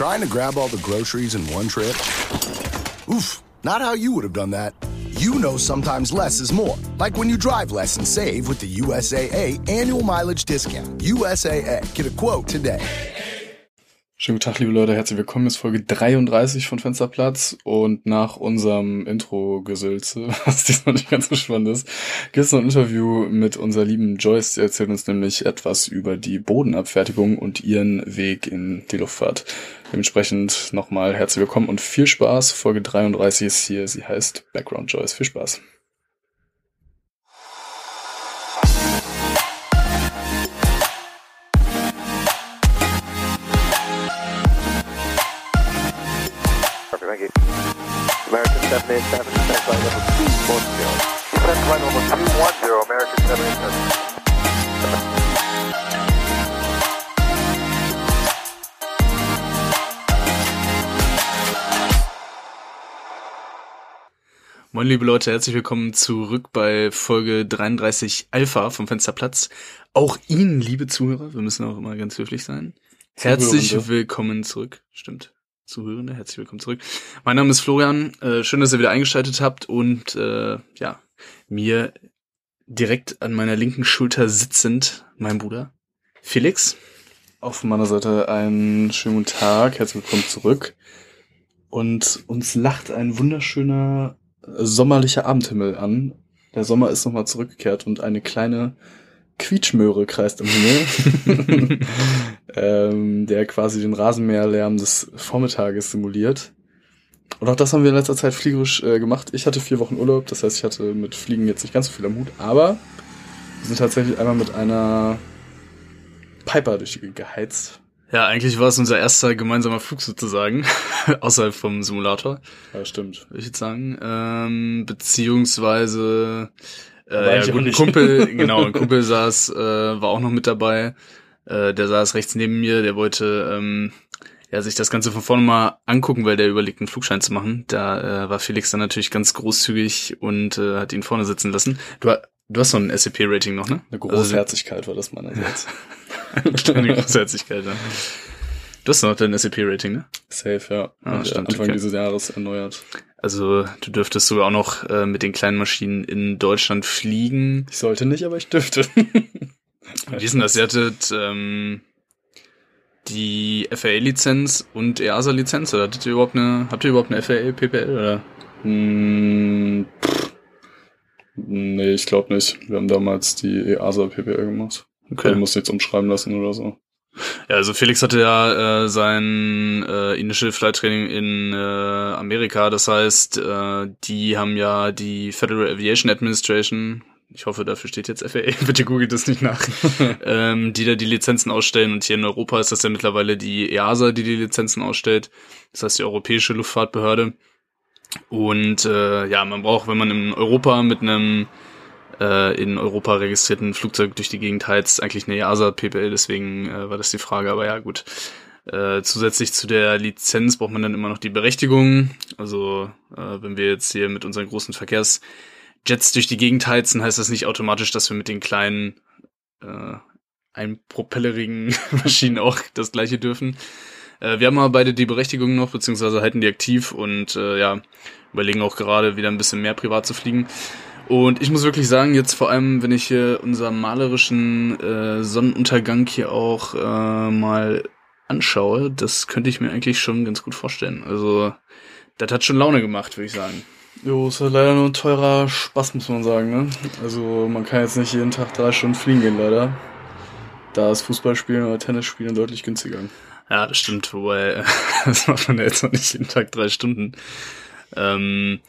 Trying to grab all the groceries in one trip? Oof, not how you would have done that. You know sometimes less is more. Like when you drive less and save with the USAA annual mileage discount. USAA. Get a quote today. Schönen guten Tag, liebe Leute, herzlich willkommen. Es ist Folge 33 von Fensterplatz und nach unserem Intro-Gesülze, was diesmal nicht ganz so spannend ist, gibt es noch ein Interview mit unserer lieben Joyce. Sie erzählt uns nämlich etwas über die Bodenabfertigung und ihren Weg in die Luftfahrt. Dementsprechend nochmal herzlich willkommen und viel Spaß. Folge 33 ist hier, sie heißt Background Joyce. Viel Spaß. 787, descent flight level 210. Descent flight level 210, American 787. Moin liebe Leute, herzlich willkommen zurück bei Folge 33 Alpha vom Fensterplatz. Auch Ihnen, liebe Zuhörer, wir müssen auch immer ganz höflich sein. Herzlich willkommen zurück. Stimmt. Zuhörende, herzlich willkommen zurück. Mein Name ist Florian. Äh, schön, dass ihr wieder eingeschaltet habt und äh, ja, mir direkt an meiner linken Schulter sitzend mein Bruder Felix. Auch von meiner Seite einen schönen guten Tag, herzlich willkommen zurück. Und uns lacht ein wunderschöner sommerlicher Abendhimmel an. Der Sommer ist nochmal zurückgekehrt und eine kleine Quietschmöhre kreist im Himmel, ähm, der quasi den Rasenmäherlärm des Vormittages simuliert. Und auch das haben wir in letzter Zeit fliegerisch äh, gemacht. Ich hatte vier Wochen Urlaub, das heißt, ich hatte mit Fliegen jetzt nicht ganz so viel am Hut, aber wir sind tatsächlich einmal mit einer Piper durch die geheizt. Ja, eigentlich war es unser erster gemeinsamer Flug sozusagen, außerhalb vom Simulator. Ja, stimmt. würde ich jetzt sagen. Ähm, beziehungsweise äh, ja, gut, ein. Kumpel, genau, ein Kumpel saß, äh, war auch noch mit dabei. Äh, der saß rechts neben mir, der wollte ähm, ja, sich das Ganze von vorne mal angucken, weil der überlegt, einen Flugschein zu machen. Da äh, war Felix dann natürlich ganz großzügig und äh, hat ihn vorne sitzen lassen. Du, du hast so ein SAP-Rating noch, ne? Eine Großherzigkeit war das meinerseits. Also, eine Großherzigkeit, ja. Du hast noch dein SAP-Rating, ne? Safe, ja. Ah, Und, stimmt, Anfang okay. dieses Jahres erneuert. Also du dürftest sogar auch noch äh, mit den kleinen Maschinen in Deutschland fliegen. Ich sollte nicht, aber ich dürfte. Wie ist denn das? Ihr hattet ähm, die FAA-Lizenz und EASA-Lizenz oder hattet ihr überhaupt eine, habt ihr überhaupt eine FAA, PPL oder? Hm, pff. nee, ich glaube nicht. Wir haben damals die EASA PPL gemacht. Okay. Du musst nichts umschreiben lassen oder so. Ja, also Felix hatte ja äh, sein äh, Initial Flight Training in äh, Amerika. Das heißt, äh, die haben ja die Federal Aviation Administration. Ich hoffe, dafür steht jetzt FAA. Bitte googelt das nicht nach. ähm, die da die Lizenzen ausstellen. Und hier in Europa ist das ja mittlerweile die EASA, die die Lizenzen ausstellt. Das heißt die Europäische Luftfahrtbehörde. Und äh, ja, man braucht, wenn man in Europa mit einem äh, in Europa registrierten Flugzeug durch die Gegend heizt, eigentlich eine EASA PPL, deswegen äh, war das die Frage, aber ja gut. Äh, zusätzlich zu der Lizenz braucht man dann immer noch die Berechtigung. Also äh, wenn wir jetzt hier mit unseren großen Verkehrsjets durch die Gegend heizen, heißt das nicht automatisch, dass wir mit den kleinen äh, einpropellerigen Maschinen auch das gleiche dürfen. Äh, wir haben aber beide die Berechtigung noch, beziehungsweise halten die aktiv und äh, ja, überlegen auch gerade wieder ein bisschen mehr privat zu fliegen. Und ich muss wirklich sagen, jetzt vor allem, wenn ich hier unseren malerischen äh, Sonnenuntergang hier auch äh, mal anschaue, das könnte ich mir eigentlich schon ganz gut vorstellen. Also, das hat schon Laune gemacht, würde ich sagen. Jo, ist ja leider nur ein teurer Spaß, muss man sagen, ne? Also man kann jetzt nicht jeden Tag drei Stunden fliegen gehen, leider. Da ist Fußballspielen oder Tennisspielen deutlich günstiger. Ja, das stimmt, wobei, das macht man ja jetzt noch nicht jeden Tag drei Stunden. Ähm,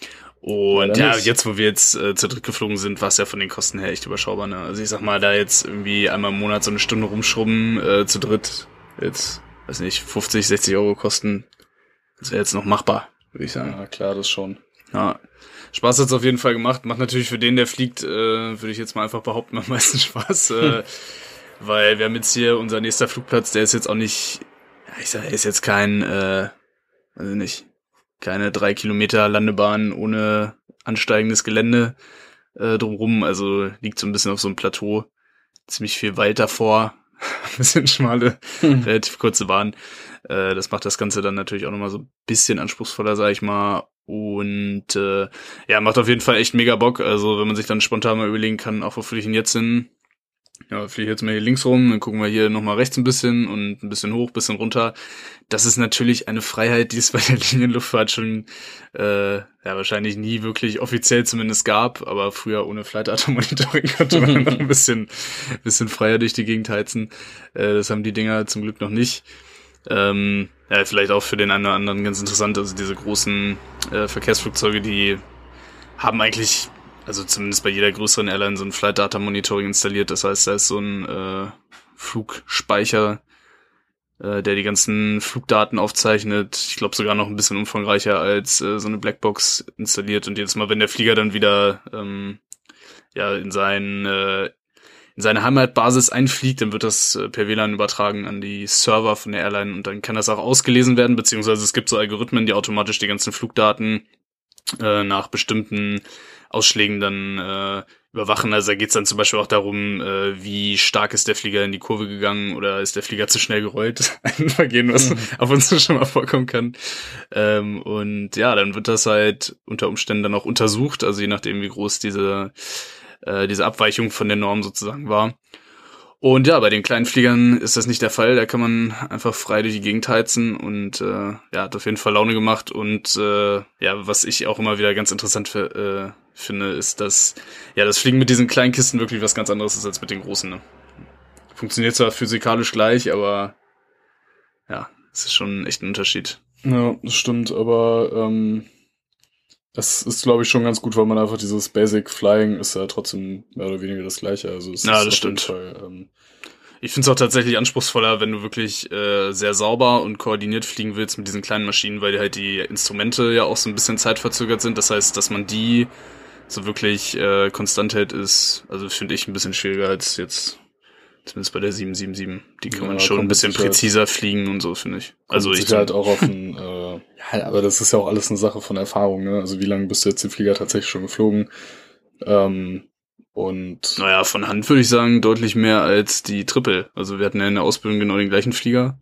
und ja, nicht. jetzt, wo wir jetzt äh, zu dritt geflogen sind, war es ja von den Kosten her echt überschaubar. Ne? Also ich sag mal, da jetzt irgendwie einmal im Monat so eine Stunde rumschrubben, äh, zu dritt, jetzt, weiß nicht, 50, 60 Euro kosten, das wäre jetzt noch machbar, würde ich sagen. Ja, klar, das schon. Ja. Spaß hat's auf jeden Fall gemacht. Macht natürlich für den, der fliegt, äh, würde ich jetzt mal einfach behaupten, am meisten Spaß. Äh, weil wir haben jetzt hier unser nächster Flugplatz, der ist jetzt auch nicht, ja, ich sag, er ist jetzt kein, äh, also nicht, keine drei Kilometer Landebahn ohne ansteigendes Gelände äh, drumrum. Also liegt so ein bisschen auf so einem Plateau. Ziemlich viel Wald davor. ein bisschen schmale, relativ kurze Bahn. Äh, das macht das Ganze dann natürlich auch nochmal so ein bisschen anspruchsvoller, sag ich mal. Und äh, ja, macht auf jeden Fall echt mega Bock. Also wenn man sich dann spontan mal überlegen kann, auch wo fliege ich denn jetzt hin? Ja, fliege jetzt mal hier links rum, dann gucken wir hier nochmal rechts ein bisschen und ein bisschen hoch, bisschen runter. Das ist natürlich eine Freiheit, die es bei der Linienluftfahrt schon äh, ja wahrscheinlich nie wirklich offiziell zumindest gab, aber früher ohne Flight Data Monitoring konnte man noch ein bisschen, bisschen freier durch die Gegend heizen. Äh, das haben die Dinger zum Glück noch nicht. Ähm, ja, vielleicht auch für den einen oder anderen ganz interessant. Also diese großen äh, Verkehrsflugzeuge, die haben eigentlich, also zumindest bei jeder größeren Airline, so ein Flight Data Monitoring installiert. Das heißt, da ist so ein äh, Flugspeicher, äh, der die ganzen Flugdaten aufzeichnet. Ich glaube sogar noch ein bisschen umfangreicher als äh, so eine Blackbox installiert. Und jedes Mal, wenn der Flieger dann wieder ähm, ja in seinen äh, in seine Heimatbasis einfliegt, dann wird das äh, per WLAN übertragen an die Server von der Airline und dann kann das auch ausgelesen werden, beziehungsweise es gibt so Algorithmen, die automatisch die ganzen Flugdaten äh, nach bestimmten Ausschlägen dann äh, überwachen. Also da geht's dann zum Beispiel auch darum, äh, wie stark ist der Flieger in die Kurve gegangen oder ist der Flieger zu schnell gerollt. Ein Vergehen, was mhm. auf uns schon mal vorkommen kann. Ähm, und ja, dann wird das halt unter Umständen dann auch untersucht, also je nachdem, wie groß diese äh, diese Abweichung von der Norm sozusagen war. Und ja, bei den kleinen Fliegern ist das nicht der Fall. Da kann man einfach frei durch die Gegend heizen und äh, ja, hat auf jeden Fall Laune gemacht. Und äh, ja, was ich auch immer wieder ganz interessant für, äh, finde, ist, dass ja das Fliegen mit diesen kleinen Kisten wirklich was ganz anderes ist als mit den großen. Ne? Funktioniert zwar physikalisch gleich, aber ja, es ist schon echt ein Unterschied. Ja, das stimmt, aber ähm, das ist, glaube ich, schon ganz gut, weil man einfach dieses Basic Flying ist ja trotzdem mehr oder weniger das gleiche. Also es ja, das stimmt. Fall, ähm, ich finde es auch tatsächlich anspruchsvoller, wenn du wirklich äh, sehr sauber und koordiniert fliegen willst mit diesen kleinen Maschinen, weil halt die Instrumente ja auch so ein bisschen zeitverzögert sind. Das heißt, dass man die so wirklich äh, konstant hält, ist, also finde ich ein bisschen schwieriger als jetzt Zumindest bei der 777. Die kann ja, man schon ein bisschen präziser fliegen und so, finde ich. Also ich halt auch auf ein, äh, ja, aber das ist ja auch alles eine Sache von Erfahrung, ne? Also wie lange bist du jetzt den Flieger tatsächlich schon geflogen? Ähm, und naja, von Hand würde ich sagen, deutlich mehr als die Triple. Also wir hatten ja in der Ausbildung genau den gleichen Flieger.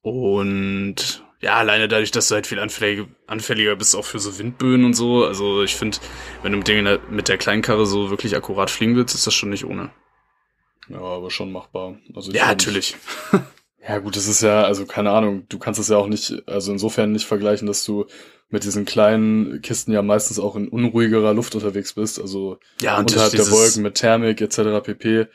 Und ja, alleine dadurch, dass du halt viel anfälliger, anfälliger bist, auch für so Windböen und so. Also ich finde, wenn du mit, der, mit der Kleinkarre so wirklich akkurat fliegen willst, ist das schon nicht ohne. Ja, aber schon machbar. Also ja, natürlich. ja, gut, das ist ja, also keine Ahnung, du kannst es ja auch nicht, also insofern nicht vergleichen, dass du mit diesen kleinen Kisten ja meistens auch in unruhigerer Luft unterwegs bist, also ja, unterhalb der Wolken mit Thermik etc. pp.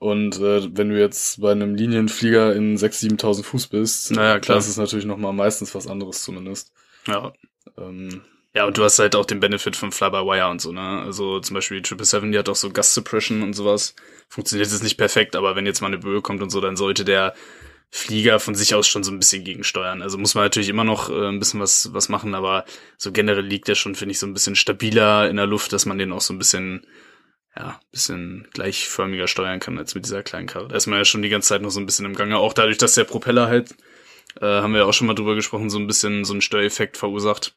Und äh, wenn du jetzt bei einem Linienflieger in 6.000, 7.000 Fuß bist, naja, klar. das ist natürlich nochmal meistens was anderes zumindest. Ja. Ähm, ja, und du hast halt auch den Benefit von Fly-by-Wire und so, ne? Also zum Beispiel die 777, die hat auch so Gust Suppression und sowas. Funktioniert jetzt nicht perfekt, aber wenn jetzt mal eine Böe kommt und so, dann sollte der Flieger von sich aus schon so ein bisschen gegensteuern. Also muss man natürlich immer noch äh, ein bisschen was, was machen, aber so generell liegt der schon, finde ich, so ein bisschen stabiler in der Luft, dass man den auch so ein bisschen, ja, bisschen gleichförmiger steuern kann als mit dieser kleinen Karre. Da ist man ja schon die ganze Zeit noch so ein bisschen im Gange. Auch dadurch, dass der Propeller halt, äh, haben wir ja auch schon mal drüber gesprochen, so ein bisschen so einen Steuereffekt verursacht.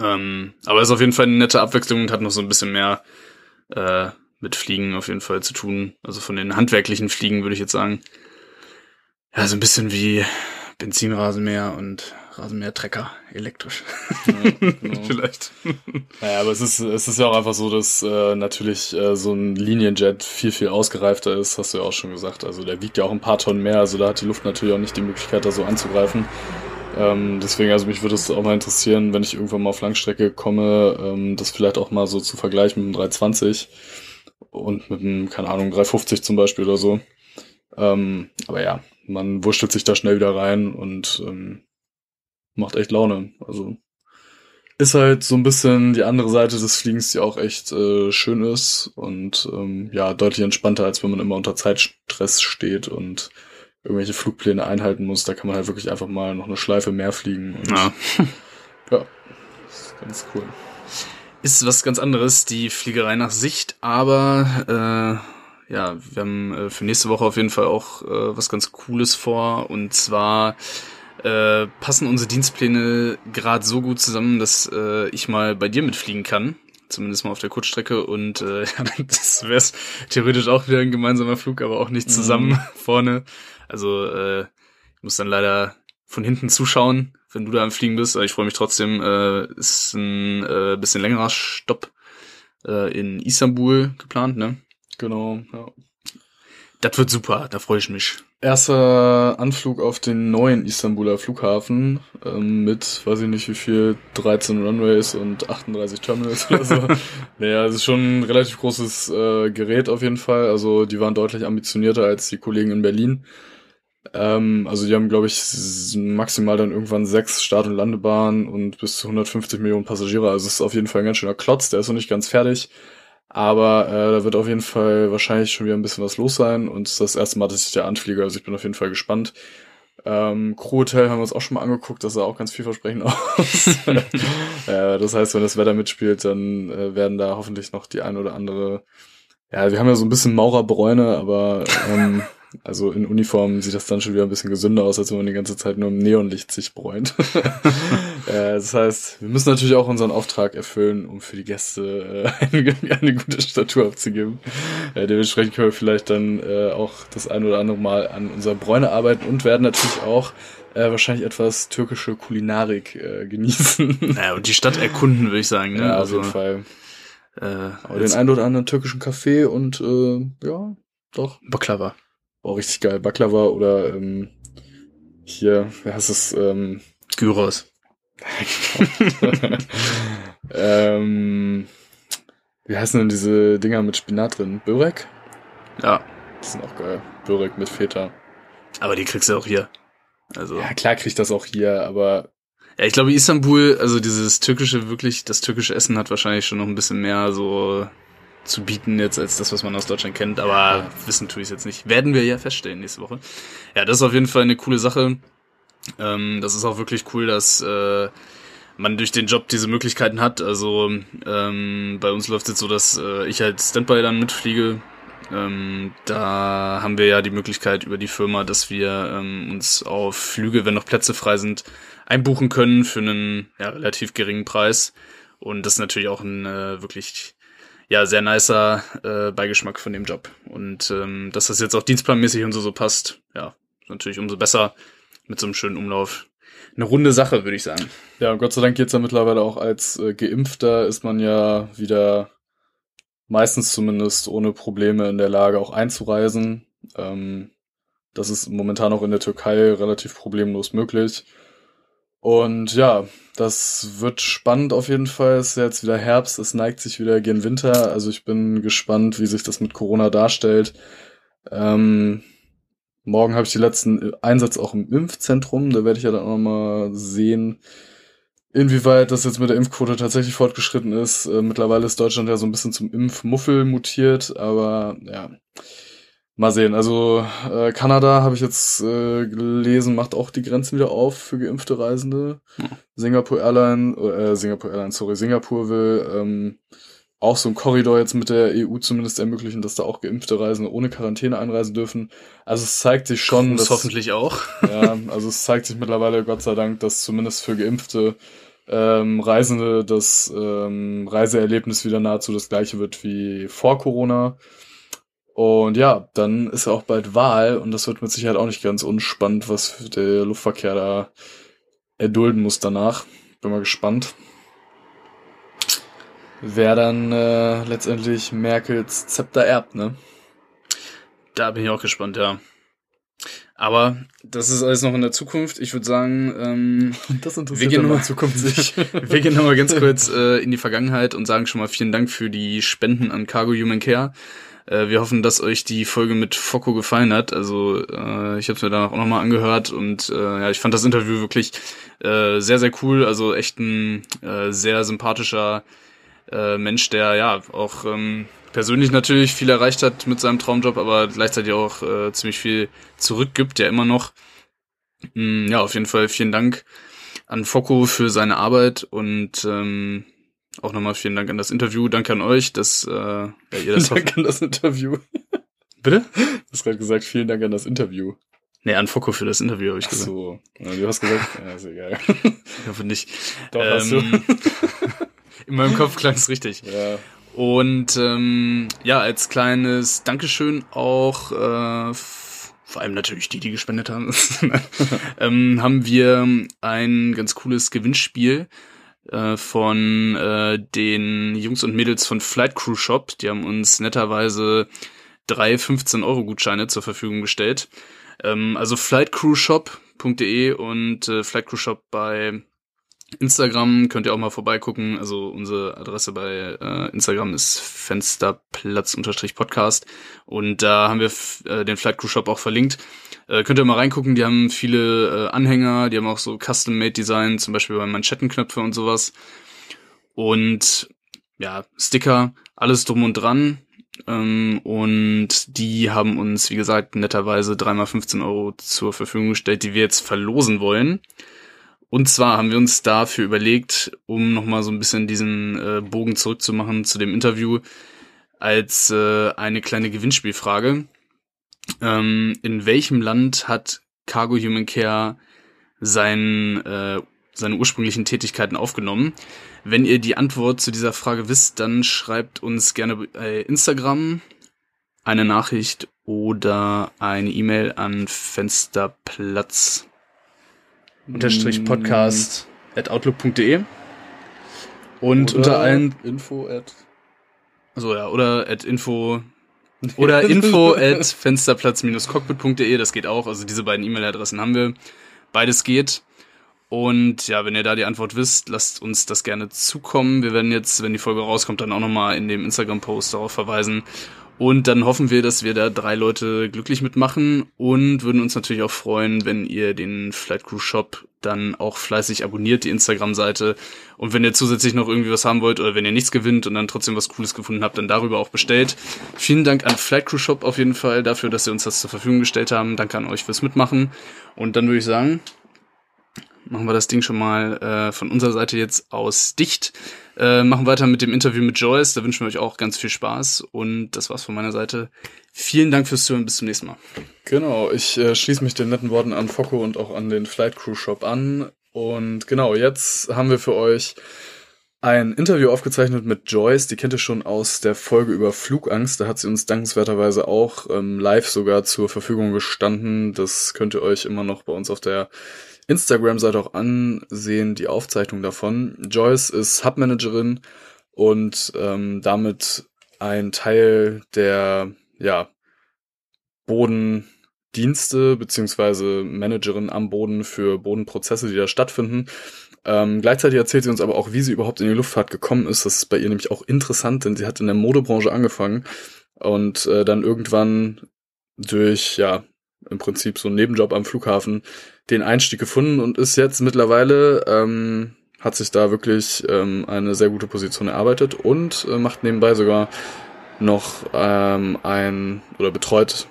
Ähm, aber ist auf jeden Fall eine nette Abwechslung und hat noch so ein bisschen mehr äh, mit Fliegen auf jeden Fall zu tun. Also von den handwerklichen Fliegen würde ich jetzt sagen. Ja, so ein bisschen wie Benzinrasenmäher und Rasenmähertrecker elektrisch. Ja, genau. Vielleicht. Naja, aber es ist, es ist ja auch einfach so, dass äh, natürlich äh, so ein Linienjet viel, viel ausgereifter ist, hast du ja auch schon gesagt. Also der wiegt ja auch ein paar Tonnen mehr, also da hat die Luft natürlich auch nicht die Möglichkeit, da so anzugreifen. Ähm, deswegen, also mich würde es auch mal interessieren, wenn ich irgendwann mal auf Langstrecke komme, ähm, das vielleicht auch mal so zu vergleichen mit dem 320 und mit dem, keine Ahnung, 350 zum Beispiel oder so. Ähm, aber ja, man wurschtelt sich da schnell wieder rein und ähm, macht echt Laune. Also ist halt so ein bisschen die andere Seite des Fliegens, die auch echt äh, schön ist und ähm, ja, deutlich entspannter, als wenn man immer unter Zeitstress steht und irgendwelche Flugpläne einhalten muss. Da kann man halt wirklich einfach mal noch eine Schleife mehr fliegen. Und, ja. ja, ist ganz cool. Ist was ganz anderes, die Fliegerei nach Sicht, aber äh, ja, wir haben äh, für nächste Woche auf jeden Fall auch äh, was ganz Cooles vor. Und zwar äh, passen unsere Dienstpläne gerade so gut zusammen, dass äh, ich mal bei dir mitfliegen kann. zumindest mal auf der Kurzstrecke. Und äh, das wäre theoretisch auch wieder ein gemeinsamer Flug, aber auch nicht zusammen Mhm. vorne. Also äh, ich muss dann leider von hinten zuschauen, wenn du da am Fliegen bist. Aber ich freue mich trotzdem. Äh, ist ein äh, bisschen längerer Stopp äh, in Istanbul geplant, ne? Genau, ja. Das wird super, da freue ich mich. Erster Anflug auf den neuen Istanbuler Flughafen ähm, mit, weiß ich nicht wie viel, 13 Runways und 38 Terminals oder so. naja, es ist schon ein relativ großes äh, Gerät auf jeden Fall. Also die waren deutlich ambitionierter als die Kollegen in Berlin. Ähm, also die haben, glaube ich, maximal dann irgendwann sechs Start- und Landebahnen und bis zu 150 Millionen Passagiere. Also es ist auf jeden Fall ein ganz schöner Klotz, der ist noch nicht ganz fertig. Aber äh, da wird auf jeden Fall wahrscheinlich schon wieder ein bisschen was los sein. Und es ist das erste Mal, dass ich da anfliege. Also ich bin auf jeden Fall gespannt. Ähm, Crew Hotel haben wir uns auch schon mal angeguckt. Das sah auch ganz vielversprechend aus. äh, das heißt, wenn das Wetter mitspielt, dann äh, werden da hoffentlich noch die ein oder andere... Ja, wir haben ja so ein bisschen Maurerbräune, aber ähm, also in Uniform sieht das dann schon wieder ein bisschen gesünder aus, als wenn man die ganze Zeit nur im Neonlicht sich bräunt. äh, das heißt, wir müssen natürlich auch unseren Auftrag erfüllen, um für die Gäste äh, eine, gute Statur abzugeben. Äh, dementsprechend können wir vielleicht dann auch das ein oder andere Mal an unserer Bräune arbeiten und werden natürlich auch wahrscheinlich etwas türkische Kulinarik genießen. Naja, und die Stadt erkunden, würde ich sagen. Ne? ja, auf also, jeden Fall. Äh, den einen oder anderen türkischen Kaffee und äh, ja, doch. Baklava. Auch richtig geil. Baklava oder ähm, hier, wie heißt es? Ähm, Gyros. ähm, wie heißen denn diese Dinger mit Spinat drin? Börek? Ja, Die sind auch geil. Börek mit Feta. aber die kriegst du auch hier. Also, Ja, klar krieg ich das auch hier, aber ja, ich glaube, Istanbul, also dieses türkische, wirklich, das türkische Essen hat wahrscheinlich schon noch ein bisschen mehr so zu bieten jetzt als das, was man aus Deutschland kennt, aber wissen tue ich jetzt nicht. Werden wir ja feststellen nächste Woche. Ja, das ist auf jeden Fall eine coole Sache. Ähm, das ist auch wirklich cool, dass äh, man durch den Job diese Möglichkeiten hat. Also ähm, bei uns läuft es jetzt so, dass äh, ich halt Standby dann mitfliege. Ähm, da haben wir ja die Möglichkeit über die Firma, dass wir ähm, uns auf Flüge, wenn noch Plätze frei sind, einbuchen können für einen ja, relativ geringen Preis. Und das ist natürlich auch ein äh, wirklich ja sehr nicer äh, Beigeschmack von dem Job. Und ähm, dass das jetzt auch dienstplanmäßig und so so passt, ja, natürlich umso besser mit so einem schönen Umlauf. Eine runde Sache, würde ich sagen. ja, und Gott sei Dank geht's ja mittlerweile auch als äh, Geimpfter ist man ja wieder meistens zumindest ohne Probleme in der Lage auch einzureisen. Ähm, das ist momentan auch in der Türkei relativ problemlos möglich. Und ja, das wird spannend auf jeden Fall. Es ist jetzt wieder Herbst, es neigt sich wieder gegen Winter. Also ich bin gespannt, wie sich das mit Corona darstellt. Ähm, morgen habe ich die letzten Einsatz auch im Impfzentrum. Da werde ich ja dann auch mal sehen, inwieweit das jetzt mit der Impfquote tatsächlich fortgeschritten ist. Äh, mittlerweile ist Deutschland ja so ein bisschen zum Impfmuffel mutiert, aber ja. Mal sehen. Also äh, Kanada habe ich jetzt äh, gelesen, macht auch die Grenzen wieder auf für geimpfte Reisende. Singapore Airline, äh, Singapore Airline, sorry, Singapur will ähm, auch so ein Korridor jetzt mit der EU zumindest ermöglichen, dass da auch geimpfte Reisende ohne Quarantäne einreisen dürfen. Also es zeigt sich schon, Das dass hoffentlich auch. ja, also es zeigt sich mittlerweile, Gott sei Dank, dass zumindest für geimpfte ähm, Reisende das ähm, Reiseerlebnis wieder nahezu das gleiche wird wie vor Corona. Und ja, dann ist auch bald Wahl und das wird mit Sicherheit auch nicht ganz unspannend, was der Luftverkehr da erdulden muss danach. Bin mal gespannt. Wer dann äh, letztendlich Merkels Zepter erbt, ne? Da bin ich auch gespannt, ja. Aber das ist alles noch in der Zukunft. Ich würde sagen, ähm, Das Wir gehen dann mal- in Zukunft sich. wir gehen nochmal ganz kurz äh, in die Vergangenheit und sagen schon mal vielen Dank für die Spenden an Cargo Human Care. Äh, wir hoffen, dass euch die Folge mit Focco gefallen hat. Also äh, ich habe es mir danach auch nochmal angehört und äh, ja, ich fand das Interview wirklich äh, sehr, sehr cool. Also echt ein äh, sehr sympathischer äh, Mensch, der ja auch ähm, persönlich natürlich viel erreicht hat mit seinem Traumjob, aber gleichzeitig auch äh, ziemlich viel zurückgibt, ja immer noch. Mm, ja, auf jeden Fall vielen Dank an Focco für seine Arbeit und ähm, auch nochmal vielen Dank an das Interview. Danke an euch, dass äh, ja, ihr das Vielen Dank an das Interview. Bitte? Du hast gerade gesagt, vielen Dank an das Interview. Nee, an Focco für das Interview habe ich Ach gesagt. so. Ja, du hast gesagt, ja, ist egal. Ich hoffe nicht. Doch, hast du. Ähm, In meinem Kopf klang es richtig. Ja. Und ähm, ja, als kleines Dankeschön auch, äh, vor allem natürlich die, die gespendet haben, ähm, haben wir ein ganz cooles Gewinnspiel äh, von äh, den Jungs und Mädels von Flight Crew Shop. Die haben uns netterweise drei 15-Euro-Gutscheine zur Verfügung gestellt. Ähm, also flightcrewshop.de und äh, Flight Crew Shop bei Instagram könnt ihr auch mal vorbeigucken. Also unsere Adresse bei äh, Instagram ist Fensterplatz-Podcast und da haben wir äh, den Flight Crew Shop auch verlinkt. Äh, könnt ihr mal reingucken, die haben viele äh, Anhänger, die haben auch so Custom-Made-Design, zum Beispiel bei Manschettenknöpfe und sowas. Und ja, Sticker, alles drum und dran. Ähm, und die haben uns, wie gesagt, netterweise dreimal 15 Euro zur Verfügung gestellt, die wir jetzt verlosen wollen. Und zwar haben wir uns dafür überlegt, um nochmal so ein bisschen diesen äh, Bogen zurückzumachen zu dem Interview, als äh, eine kleine Gewinnspielfrage. Ähm, in welchem Land hat Cargo Human Care sein, äh, seine ursprünglichen Tätigkeiten aufgenommen? Wenn ihr die Antwort zu dieser Frage wisst, dann schreibt uns gerne bei Instagram eine Nachricht oder eine E-Mail an Fensterplatz unterstrich podcast at outlook.de und Oder unter allen Info at so ja oder at info oder info at fensterplatz-cockpit.de das geht auch. Also diese beiden E-Mail-Adressen haben wir. Beides geht. Und ja wenn ihr da die Antwort wisst lasst uns das gerne zukommen. Wir werden jetzt wenn die Folge rauskommt dann auch noch mal in dem Instagram Post darauf verweisen und dann hoffen wir, dass wir da drei Leute glücklich mitmachen und würden uns natürlich auch freuen, wenn ihr den Flight Crew Shop dann auch fleißig abonniert, die Instagram-Seite. Und wenn ihr zusätzlich noch irgendwie was haben wollt oder wenn ihr nichts gewinnt und dann trotzdem was Cooles gefunden habt, dann darüber auch bestellt. Vielen Dank an Flight Crew Shop auf jeden Fall dafür, dass sie uns das zur Verfügung gestellt haben. Danke an euch fürs Mitmachen. Und dann würde ich sagen, machen wir das Ding schon mal äh, von unserer Seite jetzt aus dicht. Äh, machen weiter mit dem Interview mit Joyce. Da wünschen wir euch auch ganz viel Spaß. Und das war's von meiner Seite. Vielen Dank fürs Zuhören. Bis zum nächsten Mal. Genau, ich äh, schließe mich den netten Worten an Focco und auch an den Flight Crew Shop an. Und genau, jetzt haben wir für euch ein Interview aufgezeichnet mit Joyce. Die kennt ihr schon aus der Folge über Flugangst. Da hat sie uns dankenswerterweise auch ähm, live sogar zur Verfügung gestanden. Das könnt ihr euch immer noch bei uns auf der Instagram-Seite auch ansehen, die Aufzeichnung davon. Joyce ist Hubmanagerin und ähm, damit ein Teil der ja, Bodendienste beziehungsweise Managerin am Boden für Bodenprozesse, die da stattfinden. Ähm, gleichzeitig erzählt sie uns aber auch, wie sie überhaupt in die Luftfahrt gekommen ist. Das ist bei ihr nämlich auch interessant, denn sie hat in der Modebranche angefangen und äh, dann irgendwann durch, ja, im Prinzip so einen Nebenjob am Flughafen den Einstieg gefunden und ist jetzt mittlerweile, ähm, hat sich da wirklich ähm, eine sehr gute Position erarbeitet und äh, macht nebenbei sogar noch ähm, ein oder betreut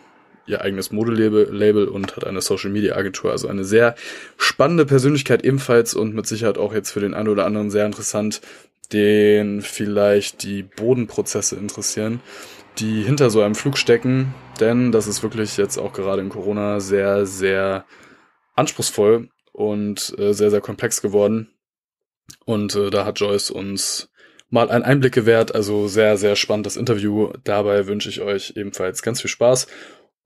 ihr eigenes Modelabel Label und hat eine Social Media Agentur. Also eine sehr spannende Persönlichkeit ebenfalls und mit Sicherheit auch jetzt für den einen oder anderen sehr interessant, den vielleicht die Bodenprozesse interessieren, die hinter so einem Flug stecken. Denn das ist wirklich jetzt auch gerade in Corona sehr, sehr anspruchsvoll und äh, sehr, sehr komplex geworden. Und äh, da hat Joyce uns mal einen Einblick gewährt. Also sehr, sehr spannendes Interview. Dabei wünsche ich euch ebenfalls ganz viel Spaß.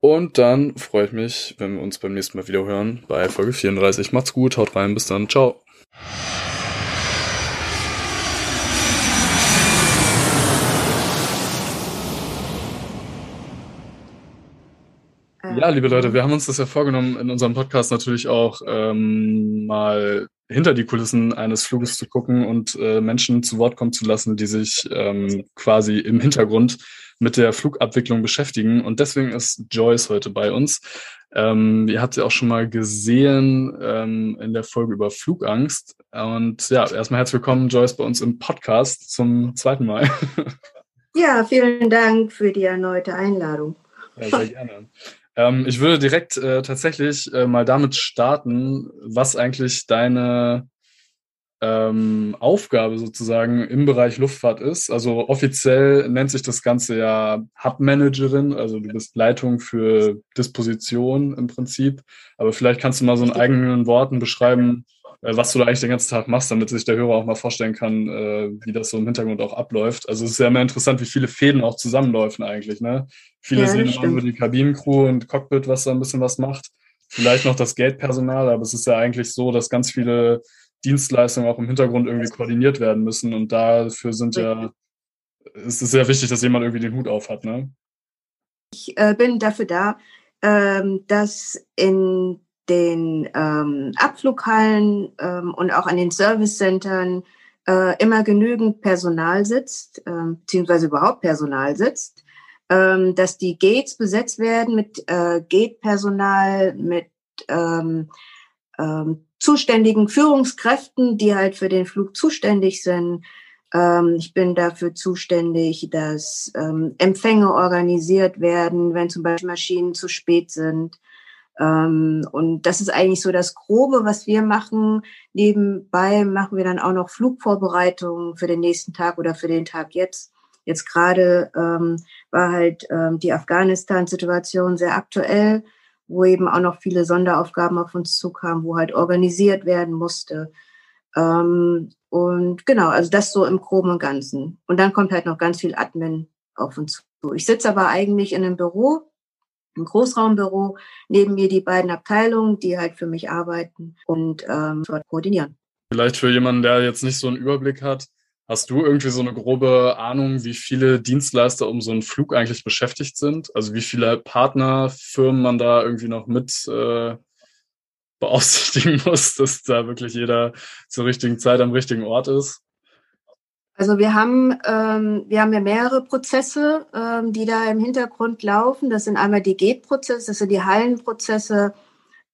Und dann freue ich mich, wenn wir uns beim nächsten Mal wieder hören bei Folge 34. Macht's gut, haut rein, bis dann, ciao. Ja, liebe Leute, wir haben uns das ja vorgenommen, in unserem Podcast natürlich auch ähm, mal hinter die Kulissen eines Fluges zu gucken und äh, Menschen zu Wort kommen zu lassen, die sich ähm, quasi im Hintergrund mit der Flugabwicklung beschäftigen. Und deswegen ist Joyce heute bei uns. Ähm, ihr habt sie auch schon mal gesehen ähm, in der Folge über Flugangst. Und ja, erstmal herzlich willkommen, Joyce, bei uns im Podcast zum zweiten Mal. Ja, vielen Dank für die erneute Einladung. Ja, sehr gerne. Ähm, ich würde direkt äh, tatsächlich äh, mal damit starten, was eigentlich deine ähm, Aufgabe sozusagen im Bereich Luftfahrt ist. Also offiziell nennt sich das Ganze ja Hub-Managerin, also du bist Leitung für Disposition im Prinzip. Aber vielleicht kannst du mal so in eigenen Worten beschreiben, was du da eigentlich den ganzen Tag machst, damit sich der Hörer auch mal vorstellen kann, äh, wie das so im Hintergrund auch abläuft. Also es ist ja immer interessant, wie viele Fäden auch zusammenläufen eigentlich. Ne? Viele Ja, sehen immer nur die Kabinencrew und Cockpit, was da ein bisschen was macht. Vielleicht noch das Gatepersonal, aber es ist ja eigentlich so, dass ganz viele Dienstleistungen auch im Hintergrund irgendwie koordiniert werden müssen und dafür sind ja, es ist sehr wichtig, dass jemand irgendwie den Hut auf hat. Ne? Ich äh, bin dafür da, ähm, dass in den ähm, Abflughallen ähm, und auch an den Servicecentern äh, immer genügend Personal sitzt, ähm, beziehungsweise überhaupt Personal sitzt, ähm, dass die Gates besetzt werden mit äh, Gate-Personal, mit ähm, ähm, zuständigen Führungskräften, die halt für den Flug zuständig sind. Ähm, ich bin dafür zuständig, dass ähm, Empfänge organisiert werden, wenn zum Beispiel Maschinen zu spät sind. Ähm, und das ist eigentlich so das Grobe, was wir machen. Nebenbei machen wir dann auch noch Flugvorbereitungen für den nächsten Tag oder für den Tag jetzt. Jetzt gerade ähm, war halt ähm, die Afghanistan-Situation sehr aktuell, wo eben auch noch viele Sonderaufgaben auf uns zukamen, wo halt organisiert werden musste. Ähm, und genau, also das so im Groben und Ganzen. Und dann kommt halt noch ganz viel Admin auf uns zu. Ich sitze aber eigentlich in einem Büro, im Großraumbüro, neben mir die beiden Abteilungen, die halt für mich arbeiten und ähm, dort koordinieren. Vielleicht für jemanden, der jetzt nicht so einen Überblick hat, hast du irgendwie so eine grobe Ahnung, wie viele Dienstleister um so einen Flug eigentlich beschäftigt sind? Also wie viele Partnerfirmen man da irgendwie noch mit äh, beaufsichtigen muss, dass da wirklich jeder zur richtigen Zeit am richtigen Ort ist? Also wir haben, ähm, wir haben ja mehrere Prozesse, ähm, die da im Hintergrund laufen. Das sind einmal die Gate-Prozesse, das sind die Hallenprozesse,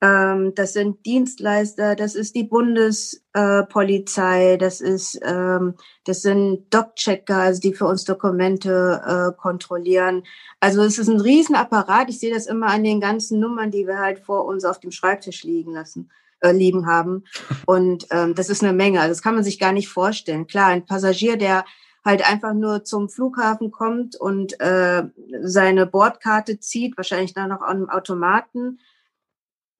ähm, das sind Dienstleister, das ist die Bundespolizei, das ist, ähm, das sind Doc-Checker, also die für uns Dokumente äh, kontrollieren. Also es ist ein Riesenapparat. Ich sehe das immer an den ganzen Nummern, die wir halt vor uns auf dem Schreibtisch liegen lassen äh, liegen haben. Und ähm, das ist eine Menge. Also das kann man sich gar nicht vorstellen. Klar, ein Passagier, der halt einfach nur zum Flughafen kommt und äh, seine Bordkarte zieht, wahrscheinlich dann noch an einem Automaten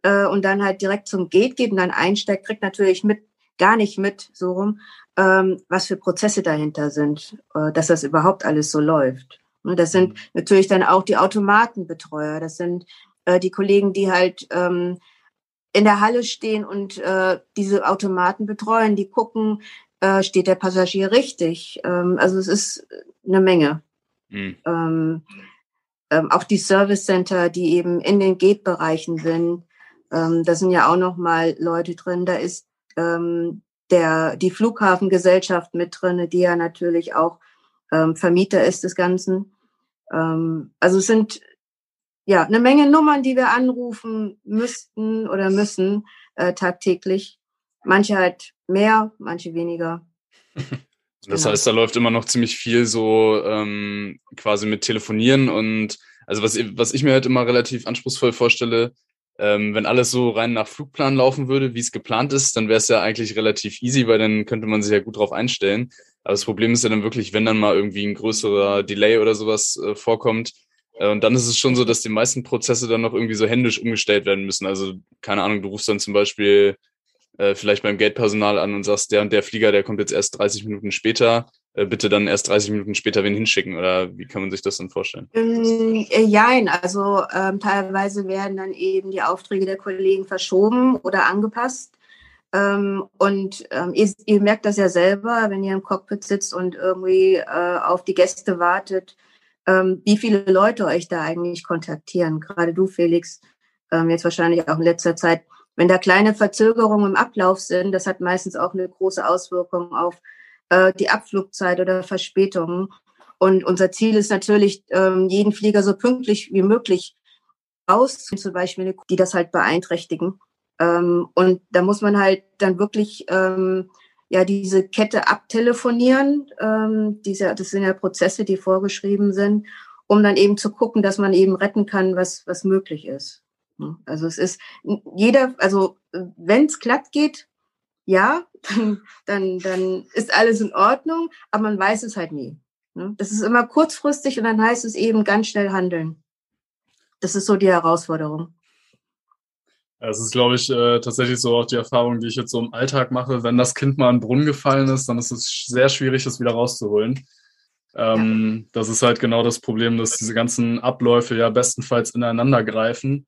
äh, und dann halt direkt zum Gate geht und dann einsteigt, kriegt natürlich mit gar nicht mit, so rum, ähm, was für Prozesse dahinter sind, äh, dass das überhaupt alles so läuft. Und das sind natürlich dann auch die Automatenbetreuer, das sind äh, die Kollegen, die halt ähm, in der Halle stehen und äh, diese Automaten betreuen, die gucken, äh, steht der Passagier richtig. Ähm, also es ist eine Menge. Mhm. Ähm, ähm, auch die Service Center, die eben in den Gate-Bereichen sind, ähm, da sind ja auch noch mal Leute drin. Da ist ähm, der die Flughafengesellschaft mit drin, die ja natürlich auch ähm, Vermieter ist des Ganzen. Ähm, also es sind ja, eine Menge Nummern, die wir anrufen müssten oder müssen äh, tagtäglich. Manche halt mehr, manche weniger. Das Genau. heißt, da läuft immer noch ziemlich viel so ähm, quasi mit Telefonieren und also was, was ich mir halt immer relativ anspruchsvoll vorstelle, ähm, wenn alles so rein nach Flugplan laufen würde, wie es geplant ist, dann wäre es ja eigentlich relativ easy, weil dann könnte man sich ja gut drauf einstellen. Aber das Problem ist ja dann wirklich, wenn dann mal irgendwie ein größerer Delay oder sowas äh, vorkommt, und dann ist es schon so, dass die meisten Prozesse dann noch irgendwie so händisch umgestellt werden müssen. Also, keine Ahnung, du rufst dann zum Beispiel äh, vielleicht beim Gatepersonal an und sagst, der und der Flieger, der kommt jetzt erst 30 Minuten später, äh, bitte dann erst 30 Minuten später wen hinschicken. Oder wie kann man sich das dann vorstellen? Ähm, äh, Jein, also ähm, teilweise werden dann eben die Aufträge der Kollegen verschoben oder angepasst. Ähm, und ähm, ihr, ihr merkt das ja selber, wenn ihr im Cockpit sitzt und irgendwie äh, auf die Gäste wartet, ähm, wie viele Leute euch da eigentlich kontaktieren. Gerade du, Felix, ähm, jetzt wahrscheinlich auch in letzter Zeit. Wenn da kleine Verzögerungen im Ablauf sind, das hat meistens auch eine große Auswirkung auf äh, die Abflugzeit oder Verspätungen. Und unser Ziel ist natürlich, ähm, jeden Flieger so pünktlich wie möglich auszunehmen, zum Beispiel, die das halt beeinträchtigen. Ähm, und da muss man halt dann wirklich ähm, ja diese Kette abtelefonieren. Ähm, diese, das sind ja Prozesse, die vorgeschrieben sind, um dann eben zu gucken, dass man eben retten kann, was, was möglich ist. Also es ist jeder, also wenn es glatt geht, ja, dann, dann ist alles in Ordnung, aber man weiß es halt nie. Ne? Das ist immer kurzfristig und dann heißt es eben ganz schnell handeln. Das ist so die Herausforderung. Es ist, glaube ich, äh, tatsächlich so auch die Erfahrung, die ich jetzt so im Alltag mache. Wenn das Kind mal in den Brunnen gefallen ist, dann ist es sehr schwierig, das wieder rauszuholen. Ähm, ja. Das ist halt genau das Problem, dass diese ganzen Abläufe ja bestenfalls ineinander greifen.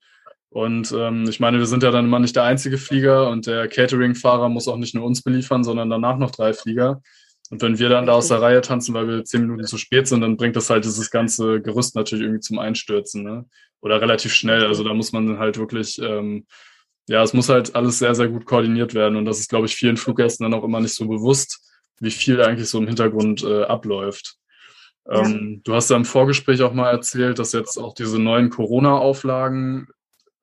Und ähm, ich meine, wir sind ja dann immer nicht der einzige Flieger und der Catering-Fahrer muss auch nicht nur uns beliefern, sondern danach noch drei Flieger. Und wenn wir dann da aus der Reihe tanzen, weil wir zehn Minuten zu spät sind, dann bringt das halt dieses ganze Gerüst natürlich irgendwie zum Einstürzen. Ne? Oder relativ schnell. Also da muss man halt wirklich, ähm, ja, es muss halt alles sehr, sehr gut koordiniert werden. Und das ist, glaube ich, vielen Fluggästen dann auch immer nicht so bewusst, wie viel eigentlich so im Hintergrund äh, abläuft. Ja. Ähm, du hast ja im Vorgespräch auch mal erzählt, dass jetzt auch diese neuen Corona-Auflagen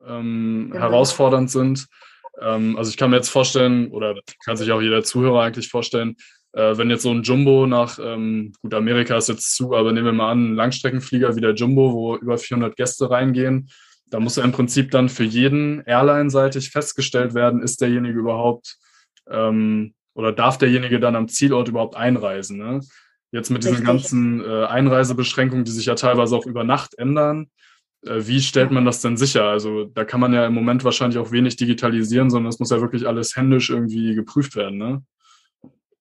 ähm, genau. herausfordernd sind. Ähm, also ich kann mir jetzt vorstellen, oder kann sich auch jeder Zuhörer eigentlich vorstellen, äh, wenn jetzt so ein Jumbo nach, ähm, gut, Amerika ist jetzt zu, aber nehmen wir mal an, ein Langstreckenflieger wie der Jumbo, wo über 400 Gäste reingehen, da muss ja im Prinzip dann für jeden Airline-seitig festgestellt werden, ist derjenige überhaupt ähm, oder darf derjenige dann am Zielort überhaupt einreisen. Ne? Jetzt mit diesen Richtig. ganzen äh, Einreisebeschränkungen, die sich ja teilweise auch über Nacht ändern, äh, wie stellt man das denn sicher? Also da kann man ja im Moment wahrscheinlich auch wenig digitalisieren, sondern es muss ja wirklich alles händisch irgendwie geprüft werden, ne?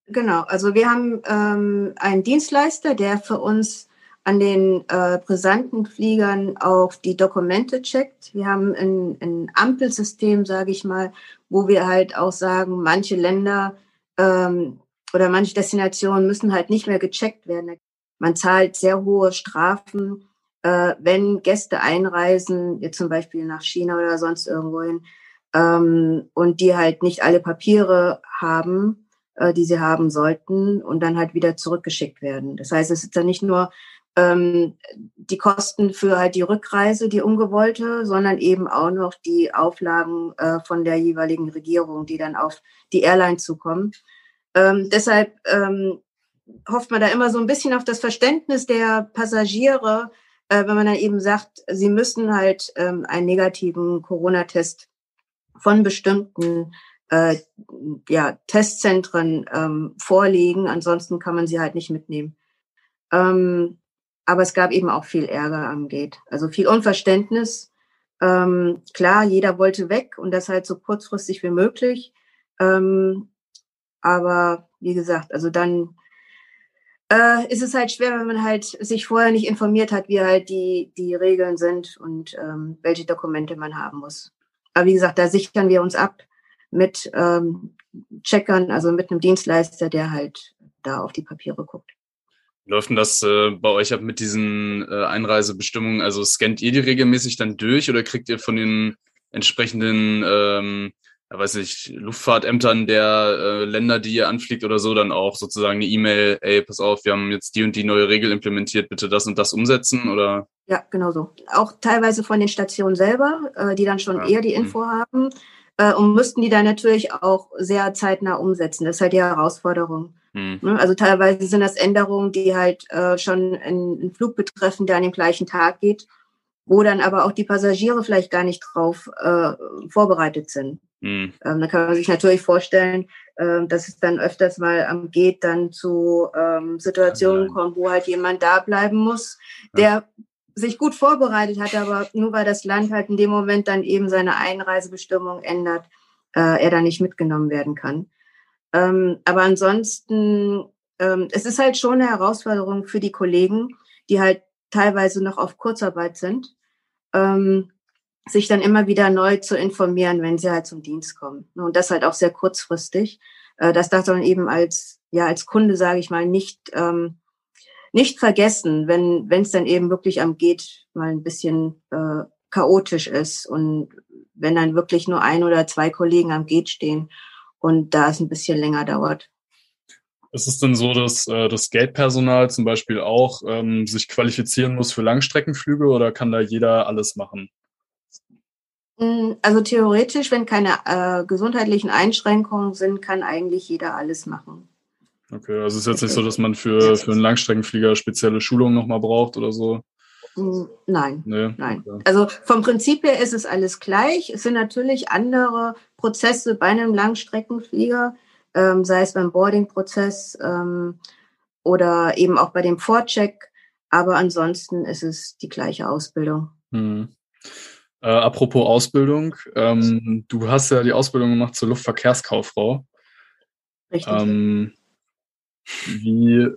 Genau, also wir haben ähm, einen Dienstleister, der für uns an den äh, brisanten Fliegern auch die Dokumente checkt. Wir haben ein, ein Ampelsystem, sage ich mal, wo wir halt auch sagen, manche Länder ähm, oder manche Destinationen müssen halt nicht mehr gecheckt werden. Man zahlt sehr hohe Strafen, äh, wenn Gäste einreisen, jetzt zum Beispiel nach China oder sonst irgendwohin, ähm, und die halt nicht alle Papiere haben, die sie haben sollten und dann halt wieder zurückgeschickt werden. Das heißt, es ist dann nicht nur ähm, die Kosten für halt die Rückreise, die ungewollte, sondern eben auch noch die Auflagen äh, von der jeweiligen Regierung, die dann auf die Airline zukommen. Ähm, deshalb ähm, hofft man da immer so ein bisschen auf das Verständnis der Passagiere, äh, wenn man dann eben sagt, sie müssen halt ähm, einen negativen Corona-Test von bestimmten äh, ja, Testzentren ähm, vorlegen. Ansonsten kann man sie halt nicht mitnehmen. Ähm, aber es gab eben auch viel Ärger am Gate. Also viel Unverständnis. Ähm, klar, jeder wollte weg und das halt so kurzfristig wie möglich. Ähm, aber wie gesagt, also dann äh, ist es halt schwer, wenn man halt sich vorher nicht informiert hat, wie halt die, die Regeln sind und ähm, welche Dokumente man haben muss. Aber wie gesagt, da sichern wir uns ab mit ähm, Checkern, also mit einem Dienstleister, der halt da auf die Papiere guckt. Läuft denn das äh, bei euch ab mit diesen äh, Einreisebestimmungen? Also scannt ihr die regelmäßig dann durch oder kriegt ihr von den entsprechenden ähm, ja, weiß nicht, Luftfahrtämtern der äh, Länder, die ihr anfliegt oder so, dann auch sozusagen eine E-Mail, ey, pass auf, wir haben jetzt die und die neue Regel implementiert, bitte das und das umsetzen oder? Ja, genau so. Auch teilweise von den Stationen selber, äh, die dann schon ja. eher die Info hm. haben äh, und müssten die dann natürlich auch sehr zeitnah umsetzen. Das ist halt die Herausforderung. Hm. Ne? Also teilweise sind das Änderungen, die halt äh, schon einen Flug betreffen, der an dem gleichen Tag geht wo dann aber auch die Passagiere vielleicht gar nicht drauf äh, vorbereitet sind. Mhm. Ähm, da kann man sich natürlich vorstellen, äh, dass es dann öfters mal am geht, dann zu ähm, Situationen kommt, wo halt jemand da bleiben muss, der ja. Sich gut vorbereitet hat, aber nur weil das Land halt in dem Moment dann eben seine Einreisebestimmung ändert, äh, er da nicht mitgenommen werden kann. Ähm, aber ansonsten, ähm, es ist halt schon eine Herausforderung für die Kollegen, die halt teilweise noch auf Kurzarbeit sind, ähm, sich dann immer wieder neu zu informieren, wenn sie halt zum Dienst kommen. Und das halt auch sehr kurzfristig. Äh, das darf dann eben als, ja, als Kunde, sage ich mal, nicht, ähm, nicht vergessen, wenn wenn es dann eben wirklich am geht, mal ein bisschen äh, chaotisch ist und wenn dann wirklich nur ein oder zwei Kollegen am Geht stehen und da es ein bisschen länger dauert. Ist es denn so, dass äh, das Gate-Personal zum Beispiel auch ähm, sich qualifizieren muss für Langstreckenflüge oder kann da jeder alles machen? Mm, also theoretisch, wenn keine äh, gesundheitlichen Einschränkungen sind, kann eigentlich jeder alles machen. Okay, also es ist jetzt nicht so, dass man für, für einen Langstreckenflieger spezielle Schulungen nochmal braucht oder so? Mm, nein, nee? nein. Okay. Also vom Prinzip her ist es alles gleich. Es sind natürlich andere Prozesse bei einem Langstreckenflieger ähm, sei es beim Boarding-Prozess ähm, oder eben auch bei dem Vorcheck. Aber ansonsten ist es die gleiche Ausbildung. Hm. Äh, apropos Ausbildung, ähm, du hast ja die Ausbildung gemacht zur Luftverkehrskauffrau. Richtig. Wie,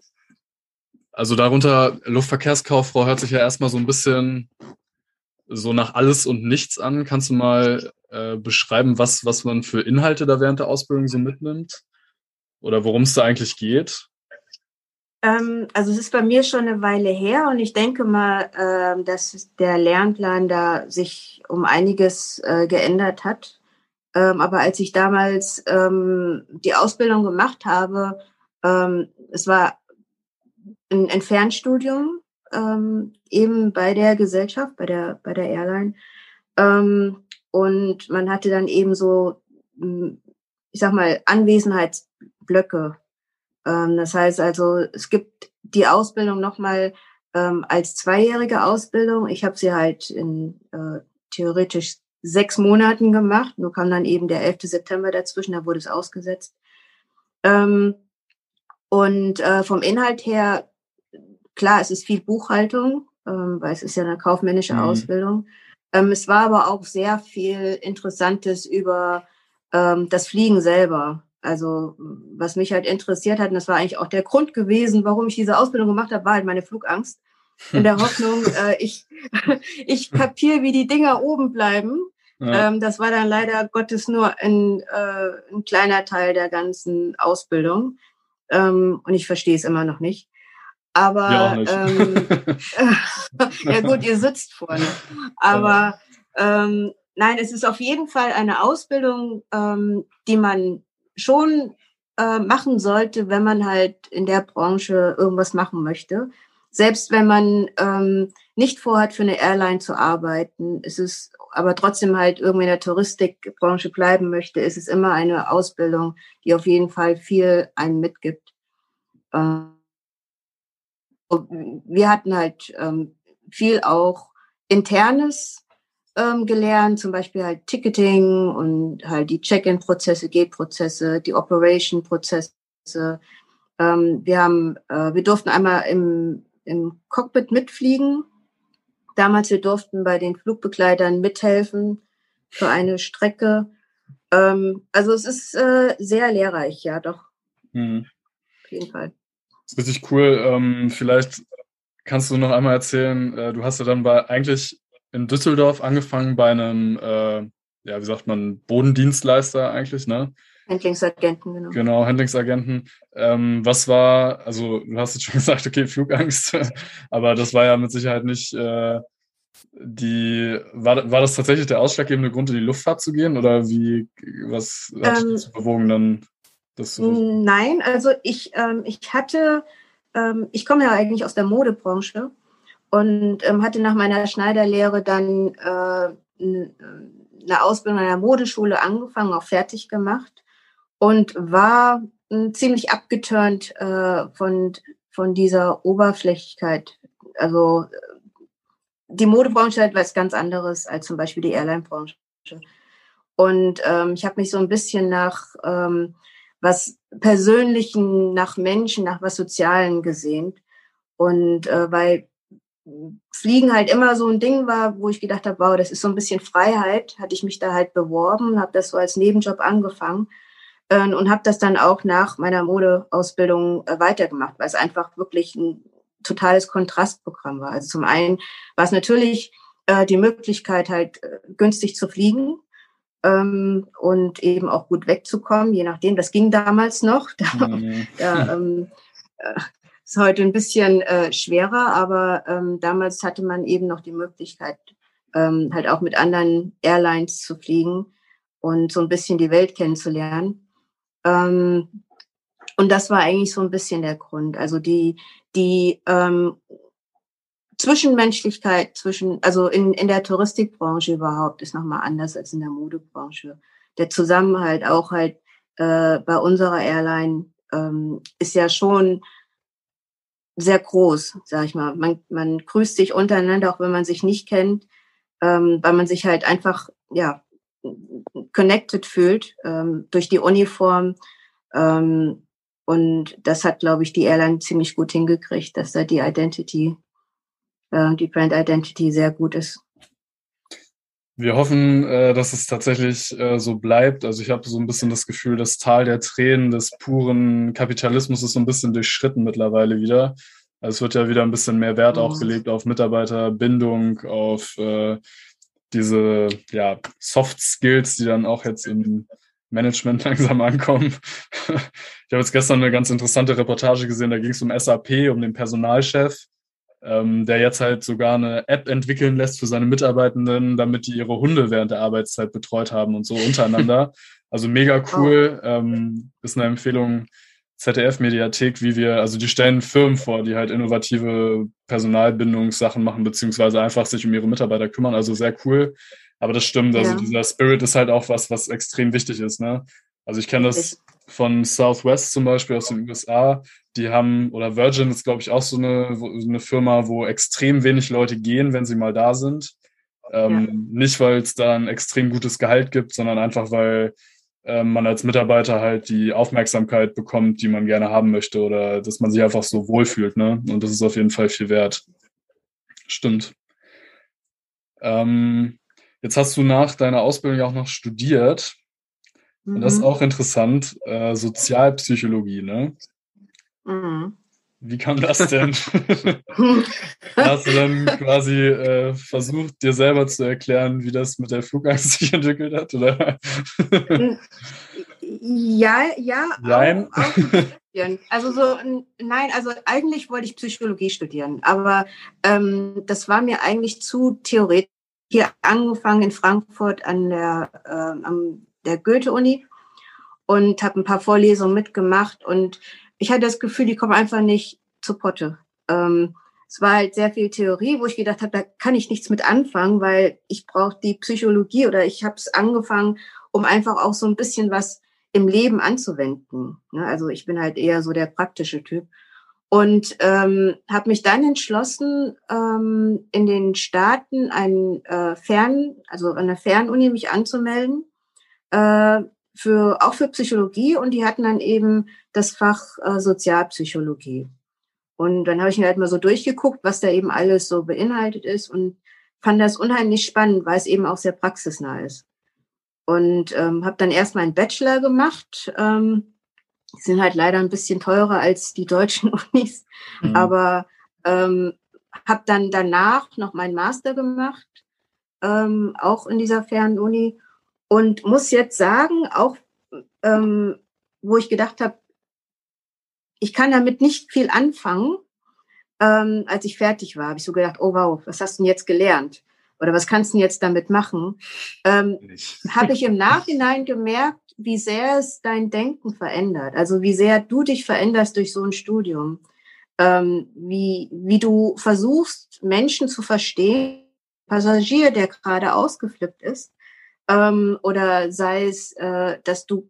also darunter Luftverkehrskauffrau hört sich ja erstmal so ein bisschen so nach alles und nichts an. Kannst du mal äh, beschreiben, was, was man für Inhalte da während der Ausbildung so mitnimmt? Oder worum es da eigentlich geht? Ähm, also es ist bei mir schon eine Weile her und ich denke mal, äh, dass der Lernplan da sich um einiges äh, geändert hat. Ähm, aber als ich damals ähm, die Ausbildung gemacht habe, ähm, es war ein, ein Fernstudium ähm, eben bei der Gesellschaft, bei der bei der Airline ähm, und man hatte dann eben so, hm, ich sag mal Anwesenheitsblöcke ähm, das heißt also, es gibt die Ausbildung nochmal ähm, als zweijährige Ausbildung. Ich habe sie halt in äh, theoretisch sechs Monaten gemacht. Nur kam dann eben der 11. September dazwischen, da wurde es ausgesetzt. Ähm, und äh, vom Inhalt her, klar, es ist viel Buchhaltung, ähm, weil es ist ja eine kaufmännische mhm. Ausbildung. Ähm, es war aber auch sehr viel Interessantes über ähm, das Fliegen selber. Also was mich halt interessiert hat, und das war eigentlich auch der Grund gewesen, warum ich diese Ausbildung gemacht habe, war halt meine Flugangst. In der Hoffnung, äh, ich, ich kapiere, wie die Dinger oben bleiben. Ja. Ähm, das war dann leider Gottes nur ein, äh, ein kleiner Teil der ganzen Ausbildung. Ähm, und ich verstehe es immer noch nicht. Aber ja, nicht. Ähm, ja gut, ihr sitzt vorne. Aber ähm, nein, es ist auf jeden Fall eine Ausbildung, ähm, die man schon äh, machen sollte, wenn man halt in der Branche irgendwas machen möchte. Selbst wenn man ähm, nicht vorhat, für eine Airline zu arbeiten, ist es aber trotzdem halt irgendwie in der Touristikbranche bleiben möchte, ist es immer eine Ausbildung, die auf jeden Fall viel einem mitgibt. Ähm, wir hatten halt ähm, viel auch internes ähm, gelernt, zum Beispiel halt Ticketing und halt die Check-in-Prozesse, Gate-Prozesse, die Operation-Prozesse. Wir haben, äh, wir durften einmal im, im Cockpit mitfliegen. Damals wir durften bei den Flugbegleitern mithelfen für eine Strecke. Ähm, also es ist äh, sehr lehrreich, ja, doch. Mhm. Auf jeden Fall. Das ist richtig cool. Ähm, vielleicht kannst du noch einmal erzählen, äh, du hast ja dann bei eigentlich in Düsseldorf angefangen bei einem, äh, ja, wie sagt man, Bodendienstleister eigentlich, ne? Handlingsagenten, genau. Genau, Handlingsagenten. Ähm, was war, also du hast jetzt schon gesagt, okay, Flugangst, aber das war ja mit Sicherheit nicht äh, die, war, war das tatsächlich der ausschlaggebende Grund, in die Luftfahrt zu gehen oder wie, was hat ähm, dich dazu bewogen, dann das zu Nein, also ich, ähm, ich hatte, ähm, ich komme ja eigentlich aus der Modebranche und ähm, hatte nach meiner Schneiderlehre dann äh, eine Ausbildung an der Modeschule angefangen, auch fertig gemacht und war äh, ziemlich abgeturnt äh, von, von dieser Oberflächlichkeit. Also die Modebranche hat was ganz anderes als zum Beispiel die Airline-Branche. Und ähm, ich habe mich so ein bisschen nach ähm, was Persönlichen, nach Menschen, nach was Sozialen gesehnt. Und äh, weil Fliegen halt immer so ein Ding war, wo ich gedacht habe, wow, das ist so ein bisschen Freiheit, hatte ich mich da halt beworben, habe das so als Nebenjob angefangen äh, und habe das dann auch nach meiner Modeausbildung äh, weitergemacht, weil es einfach wirklich ein totales Kontrastprogramm war. Also zum einen war es natürlich äh, die Möglichkeit, halt äh, günstig zu fliegen ähm, und eben auch gut wegzukommen, je nachdem. Das ging damals noch. Da, mhm. da ähm, äh, ist heute ein bisschen äh, schwerer, aber ähm, damals hatte man eben noch die Möglichkeit, ähm, halt auch mit anderen Airlines zu fliegen und so ein bisschen die Welt kennenzulernen. Ähm, und das war eigentlich so ein bisschen der Grund. Also die, die ähm, Zwischenmenschlichkeit zwischen, also in, in der Touristikbranche überhaupt ist nochmal anders als in der Modebranche. Der Zusammenhalt auch halt äh, bei unserer Airline ähm, ist ja schon sehr groß, sag ich mal. Man, man grüßt sich untereinander, auch wenn man sich nicht kennt, ähm, weil man sich halt einfach, ja, connected fühlt ähm, durch die Uniform. Ähm, und das hat, glaube ich, die Airline ziemlich gut hingekriegt, dass da die Identity, äh, die Brand Identity sehr gut ist. Wir hoffen, äh, dass es tatsächlich äh, so bleibt. Also ich habe so ein bisschen das Gefühl, das Tal der Tränen des puren Kapitalismus ist so ein bisschen durchschritten mittlerweile wieder. Also es wird ja wieder ein bisschen mehr Wert auch Mhm. gelegt auf Mitarbeiterbindung, auf äh, diese ja, Soft Skills, die dann auch jetzt im Management langsam ankommen. Ich habe jetzt gestern eine ganz interessante Reportage gesehen, da ging es um SAP, um den Personalchef, ähm, der jetzt halt sogar eine App entwickeln lässt für seine Mitarbeitenden, damit die ihre Hunde während der Arbeitszeit betreut haben und so untereinander. Also mega cool. Ähm, ist eine Empfehlung ZDF-Mediathek, wie wir, also die stellen Firmen vor, die halt innovative Personalbindungssachen machen, beziehungsweise einfach sich um ihre Mitarbeiter kümmern. Also sehr cool. Aber das stimmt, also Ja. dieser Spirit ist halt auch was, was extrem wichtig ist. Ne? Also ich kenne das von Southwest zum Beispiel aus den USA. Die haben, oder Virgin ist, glaube ich, auch so eine, so eine Firma, wo extrem wenig Leute gehen, wenn sie mal da sind. Ähm, Nicht, weil es da ein extrem gutes Gehalt gibt, sondern einfach, weil man als Mitarbeiter halt die Aufmerksamkeit bekommt, die man gerne haben möchte oder dass man sich einfach so wohlfühlt. Ne? Und das ist auf jeden Fall viel wert. Stimmt. Ähm, jetzt hast du nach deiner Ausbildung ja auch noch studiert. Und das ist Mhm. auch interessant, äh, Sozialpsychologie, ne? Mhm. Wie kam das denn? Hast du dann quasi äh, versucht, dir selber zu erklären, wie das mit der Flugangst sich entwickelt hat? Oder? Ja, ja, Nein. auch, auch. Also so, nein, also eigentlich wollte ich Psychologie studieren, aber ähm, das war mir eigentlich zu theoretisch. Hier angefangen in Frankfurt an der, ähm, am der Goethe-Uni und habe ein paar Vorlesungen mitgemacht und ich hatte das Gefühl, die kommen einfach nicht zu Potte. Ähm, es war halt sehr viel Theorie, wo ich gedacht habe, da kann ich nichts mit anfangen, weil ich brauche die Psychologie oder ich habe es angefangen, um einfach auch so ein bisschen was im Leben anzuwenden. Ne? Also ich bin halt eher so der praktische Typ. Und ähm, habe mich dann entschlossen, ähm, in den Staaten ein äh, Fern, also an der Fernuni mich anzumelden, äh, für auch für Psychologie. Und die hatten dann eben das Fach äh, Sozialpsychologie. Und dann habe ich mir halt mal so durchgeguckt, was da eben alles so beinhaltet ist und fand das unheimlich spannend, weil es eben auch sehr praxisnah ist. Und ähm, habe dann erst meinen Bachelor gemacht. Ähm, die sind halt leider ein bisschen teurer als die deutschen Unis, Mhm. aber ähm, habe dann danach noch meinen Master gemacht, ähm, auch in dieser Fernuni und muss jetzt sagen, auch ähm, wo ich gedacht habe, ich kann damit nicht viel anfangen, ähm, als ich fertig war, habe ich so gedacht, oh wow, was hast du denn jetzt gelernt? Oder was kannst du denn jetzt damit machen? Ähm, habe ich im Nachhinein gemerkt, wie sehr es dein Denken verändert. Also wie sehr du dich veränderst durch so ein Studium. Ähm, wie, wie du versuchst, Menschen zu verstehen. Passagier, der gerade ausgeflippt ist. Ähm, oder sei es, äh, dass du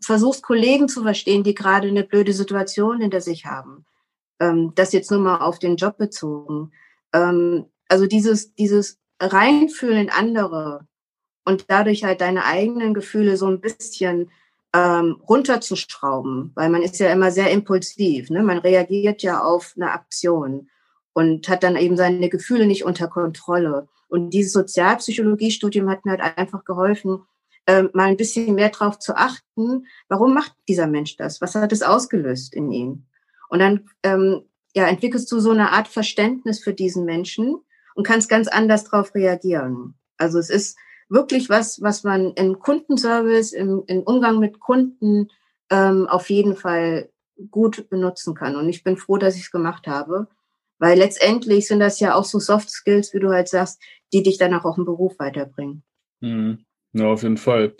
versuchst, Kollegen zu verstehen, die gerade eine blöde Situation hinter sich haben. Ähm, das jetzt nur mal auf den Job bezogen. Ähm, also dieses, dieses Reinfühlen in andere und dadurch halt deine eigenen Gefühle so ein bisschen ähm, runterzuschrauben, weil man ist ja immer sehr impulsiv, ne? man reagiert ja auf eine Aktion und hat dann eben seine Gefühle nicht unter Kontrolle. Und dieses Sozialpsychologiestudium hat mir halt einfach geholfen, ähm, mal ein bisschen mehr drauf zu achten, warum macht dieser Mensch das? Was hat es ausgelöst in ihm? Und dann ähm, ja, entwickelst du so eine Art Verständnis für diesen Menschen und kannst ganz anders drauf reagieren. Also es ist wirklich was, was man im Kundenservice, im, im Umgang mit Kunden ähm, auf jeden Fall gut benutzen kann. Und ich bin froh, dass ich es gemacht habe, weil letztendlich sind das ja auch so Soft Skills, wie du halt sagst, die dich dann auch, auch im Beruf weiterbringen. Mhm. Ja, auf jeden Fall.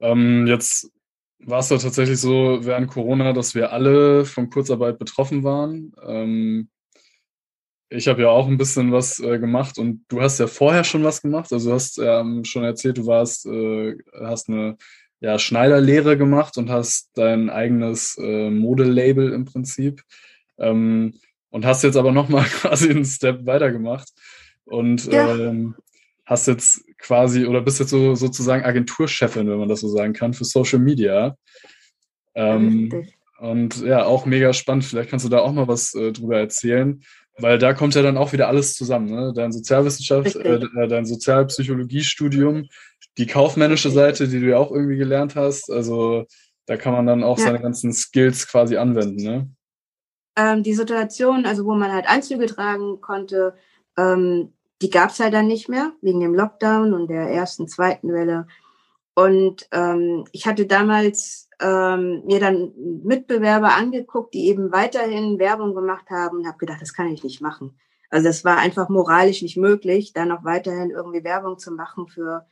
Ähm, jetzt war es ja tatsächlich so während Corona, dass wir alle von Kurzarbeit betroffen waren. Ähm, ich habe ja auch ein bisschen was äh, gemacht und du hast ja vorher schon was gemacht. Also du hast ähm, schon erzählt, du warst, äh, hast eine ja, Schneiderlehre gemacht und hast dein eigenes äh, Modelabel im Prinzip. Ähm, und hast jetzt aber nochmal quasi einen Step weitergemacht und Ja. ähm, hast jetzt quasi oder bist jetzt so sozusagen Agenturchefin, wenn man das so sagen kann, für Social Media. Ähm, Richtig. und ja, auch mega spannend. Vielleicht kannst du da auch mal was äh, drüber erzählen, weil da kommt ja dann auch wieder alles zusammen. Ne? Dein Sozialwissenschaft, äh, äh, dein Sozialpsychologiestudium, die kaufmännische Seite, die du ja auch irgendwie gelernt hast. Also da kann man dann auch Ja. seine ganzen Skills quasi anwenden. Ne? ähm, die Situation, also wo man halt Anzüge tragen konnte, ähm, die gab es halt dann nicht mehr, wegen dem Lockdown und der ersten, zweiten Welle. Und ähm, ich hatte damals ähm, mir dann Mitbewerber angeguckt, die eben weiterhin Werbung gemacht haben und habe gedacht, das kann ich nicht machen. Also das war einfach moralisch nicht möglich, da noch weiterhin irgendwie Werbung zu machen für,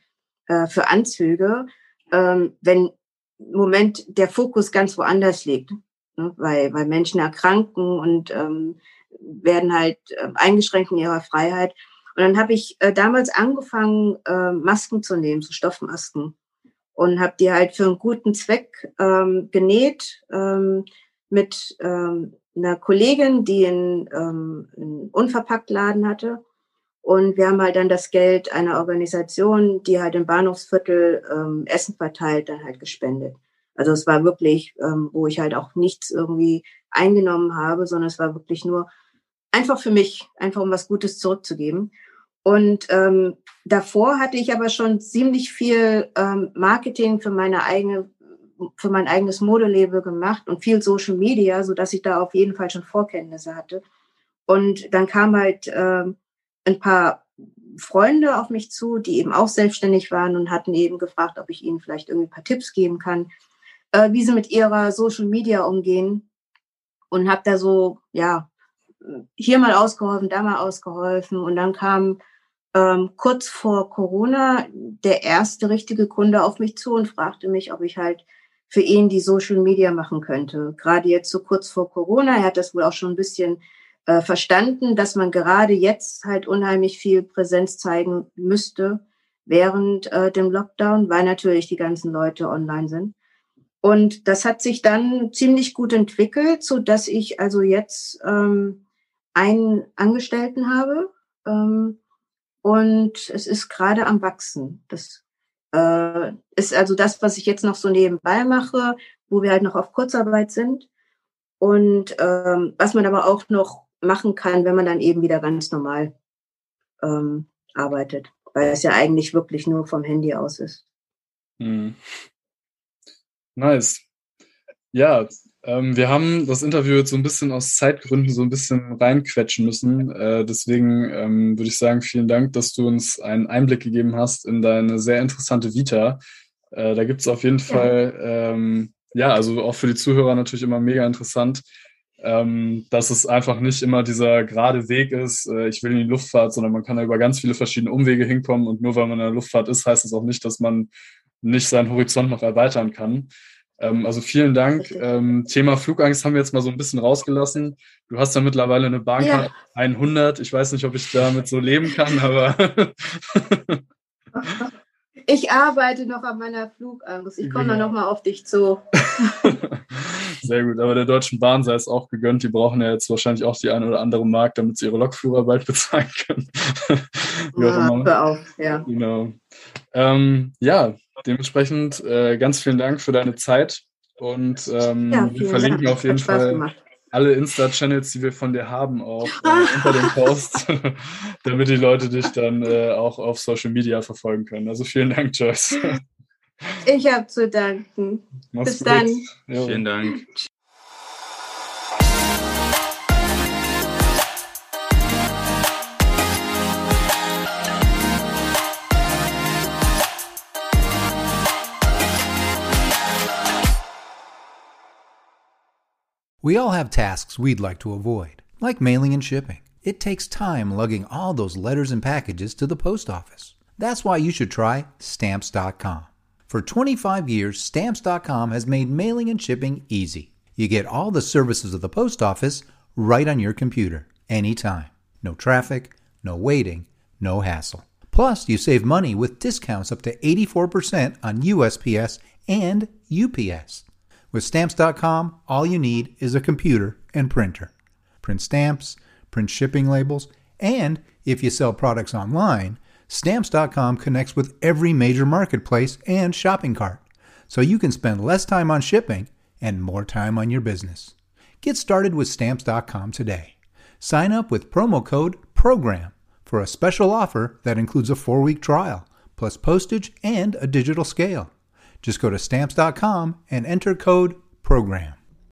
äh, für Anzüge, ähm, wenn im Moment der Fokus ganz woanders liegt ne, weil, weil Menschen erkranken und ähm, werden halt äh, eingeschränkt in ihrer Freiheit. Und dann habe ich äh, damals angefangen, äh, Masken zu nehmen, so Stoffmasken. Und habe die halt für einen guten Zweck ähm, genäht ähm, mit ähm, einer Kollegin, die einen, ähm, einen Unverpacktladen hatte. Und wir haben halt dann das Geld einer Organisation, die halt im Bahnhofsviertel ähm, Essen verteilt, dann halt gespendet. Also es war wirklich, ähm, wo ich halt auch nichts irgendwie eingenommen habe, sondern es war wirklich nur einfach für mich, einfach um was Gutes zurückzugeben. Und ähm, davor hatte ich aber schon ziemlich viel ähm, Marketing für meine eigene, für mein eigenes Modelabel gemacht und viel Social Media, so dass ich da auf jeden Fall schon Vorkenntnisse hatte. Und dann kam halt ähm, ein paar Freunde auf mich zu, die eben auch selbstständig waren und hatten eben gefragt, ob ich ihnen vielleicht irgendwie ein paar Tipps geben kann, äh, wie sie mit ihrer Social Media umgehen. Und habe da so, ja, hier mal ausgeholfen, da mal ausgeholfen. Und dann kam ähm, kurz vor Corona der erste richtige Kunde auf mich zu und fragte mich, ob ich halt für ihn die Social Media machen könnte. Gerade jetzt so kurz vor Corona. Er hat das wohl auch schon ein bisschen äh, verstanden, dass man gerade jetzt halt unheimlich viel Präsenz zeigen müsste während äh, dem Lockdown, weil natürlich die ganzen Leute online sind. Und das hat sich dann ziemlich gut entwickelt, so dass ich also jetzt ähm, einen Angestellten habe ähm, und es ist gerade am wachsen. Das äh, ist also das, was ich jetzt noch so nebenbei mache, wo wir halt noch auf Kurzarbeit sind und ähm, was man aber auch noch machen kann, wenn man dann eben wieder ganz normal ähm, arbeitet, weil es ja eigentlich wirklich nur vom Handy aus ist. Hm. Nice. Ja, ähm, wir haben das Interview jetzt so ein bisschen aus Zeitgründen so ein bisschen reinquetschen müssen. Äh, deswegen ähm, würde ich sagen, vielen Dank, dass du uns einen Einblick gegeben hast in deine sehr interessante Vita. Äh, da gibt es auf jeden. Fall, ähm, ja, also auch für die Zuhörer natürlich immer mega interessant, ähm, dass es einfach nicht immer dieser gerade Weg ist, äh, ich will in die Luftfahrt, sondern man kann da über ganz viele verschiedene Umwege hinkommen und nur weil man in der Luftfahrt ist, heißt es auch nicht, dass man nicht seinen Horizont noch erweitern kann. Ähm, also vielen Dank. Ähm, Thema Flugangst haben wir jetzt mal so ein bisschen rausgelassen. Du hast ja mittlerweile eine Bahncard 100. Ich weiß nicht, ob ich damit so leben kann, aber Ich arbeite noch an meiner Flugangst. Ich komme Genau. dann nochmal auf dich zu. sehr gut. Aber der Deutschen Bahn sei es auch gegönnt. Die brauchen ja jetzt wahrscheinlich auch die eine oder andere Mark, damit sie ihre Lokführer bald bezahlen können. Wie auch immer. hör auf, ja. Genau. Ähm, ja, dementsprechend äh, ganz vielen Dank für deine Zeit und ähm, ja wir verlinken Dank. auf jeden Fall gemacht. alle Insta-Channels, die wir von dir haben, auch äh, unter dem Post, damit die Leute dich dann äh, auch auf Social Media verfolgen können. Also vielen Dank, Joyce. Ich habe zu danken. Mach's Bis gut. dann. Jo. Vielen Dank. We all have tasks we'd like to avoid, like mailing and shipping. It takes time lugging all those letters and packages to the post office. That's why you should try Stamps.com. For 25 years, Stamps.com has made mailing and shipping easy. You get all the services of the post office right on your computer, anytime. No traffic, no waiting, no hassle. Plus, you save money with discounts up to 84% on USPS and UPS. With stamps.com, all you need is a computer and printer. Print stamps, print shipping labels, and if you sell products online, stamps.com connects with every major marketplace and shopping cart, so you can spend less time on shipping and more time on your business. Get started with stamps.com today. Sign up with promo code PROGRAM for a special offer that includes a four week trial, plus postage and a digital scale. Just go to stamps.com and enter code PROGRAM.